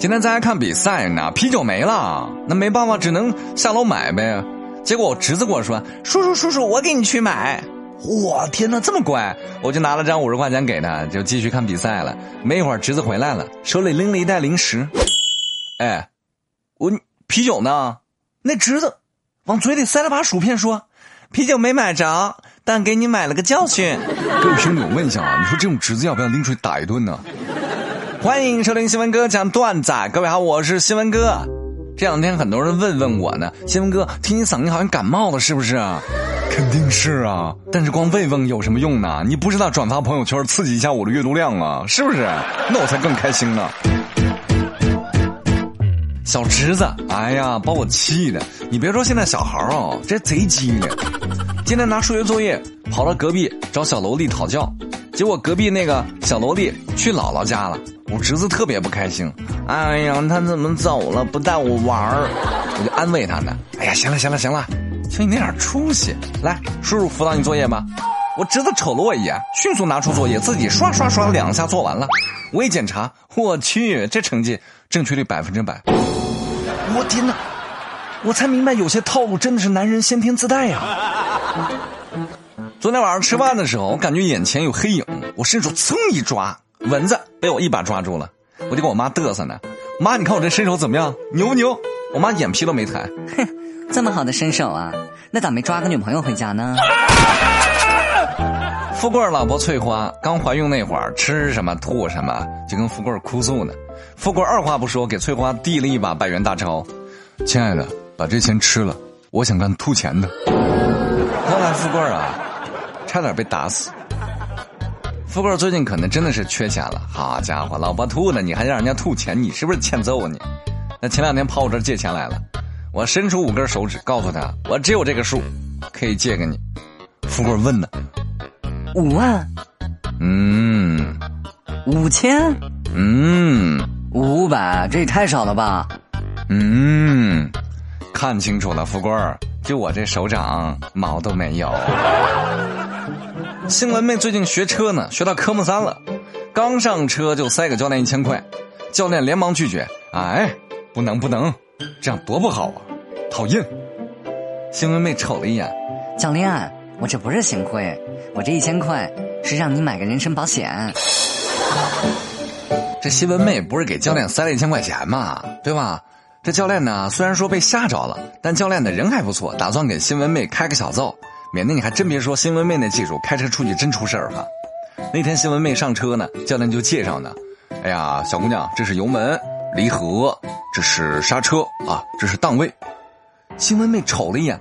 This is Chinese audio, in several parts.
今天咱还看比赛呢，啤酒没了，那没办法，只能下楼买呗。结果我侄子跟我说：“叔叔叔叔，我给你去买。”我天哪，这么乖！我就拿了张五十块钱给他，就继续看比赛了。没一会儿，侄子回来了，手里拎了一袋零食。哎，我啤酒呢？那侄子往嘴里塞了把薯片，说：“啤酒没买着，但给你买了个教训。”各位兄弟，我问一下啊，你说这种侄子要不要拎出去打一顿呢？欢迎收听新闻哥讲段子，各位好，我是新闻哥。这两天很多人问问我呢，新闻哥，听你嗓音好像感冒了，是不是啊？肯定是啊，但是光慰问有什么用呢？你不知道转发朋友圈刺激一下我的阅读量啊，是不是？那我才更开心呢。小侄子，哎呀，把我气的！你别说现在小孩哦，这贼机灵。今天拿数学作业，跑到隔壁找小萝莉讨教，结果隔壁那个小萝莉去姥姥家了。我侄子特别不开心，哎呀，他怎么走了？不带我玩儿？我就安慰他呢。哎呀，行了行了行了。就你那点出息，来，叔叔辅导你作业吧。我侄子瞅了我一眼，迅速拿出作业，自己刷刷刷两下做完了。我一检查，我去，这成绩正确率百分之百。我天哪！我才明白，有些套路真的是男人先天自带呀。昨天晚上吃饭的时候，我感觉眼前有黑影，我伸手噌一抓，蚊子被我一把抓住了。我就跟我妈嘚瑟呢，妈，你看我这身手怎么样？牛不牛？我妈眼皮都没抬，哼。这么好的身手啊，那咋没抓个女朋友回家呢？富贵老婆翠花刚怀孕那会儿，吃什么吐什么，就跟富贵哭诉呢。富贵二话不说，给翠花递了一把百元大钞：“亲爱的，把这钱吃了，我想干吐钱的。”后来富贵啊，差点被打死。富贵最近可能真的是缺钱了，好家伙，老婆吐了，你还让人家吐钱，你是不是欠揍啊你？那前两天跑我这借钱来了。我伸出五根手指，告诉他：“我只有这个数，可以借给你。”富贵问呢：“五万？嗯，五千？嗯，五百？这也太少了吧？嗯，看清楚了，富贵，就我这手掌毛都没有。”新闻妹最近学车呢，学到科目三了，刚上车就塞给教练一千块，教练连忙拒绝：“哎，不能，不能。”这样多不好啊！讨厌。新闻妹瞅了一眼，教练，我这不是行贿，我这一千块是让你买个人身保险。这新闻妹不是给教练塞了一千块钱吗？对吧？这教练呢，虽然说被吓着了，但教练的人还不错，打算给新闻妹开个小灶，免得你还真别说，新闻妹那技术，开车出去真出事儿哈。那天新闻妹上车呢，教练就介绍呢，哎呀，小姑娘，这是油门。离合，这是刹车啊，这是档位。新闻妹瞅了一眼，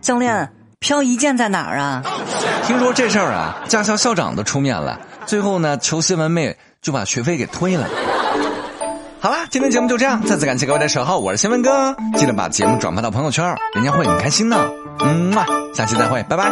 教练，漂移键在哪儿啊？听说这事儿啊，驾校校长都出面了，最后呢，求新闻妹就把学费给退了。好啦，今天节目就这样，再次感谢各位的守候，我是新闻哥，记得把节目转发到朋友圈，人家会很开心呢。嗯嘛，下期再会，拜拜。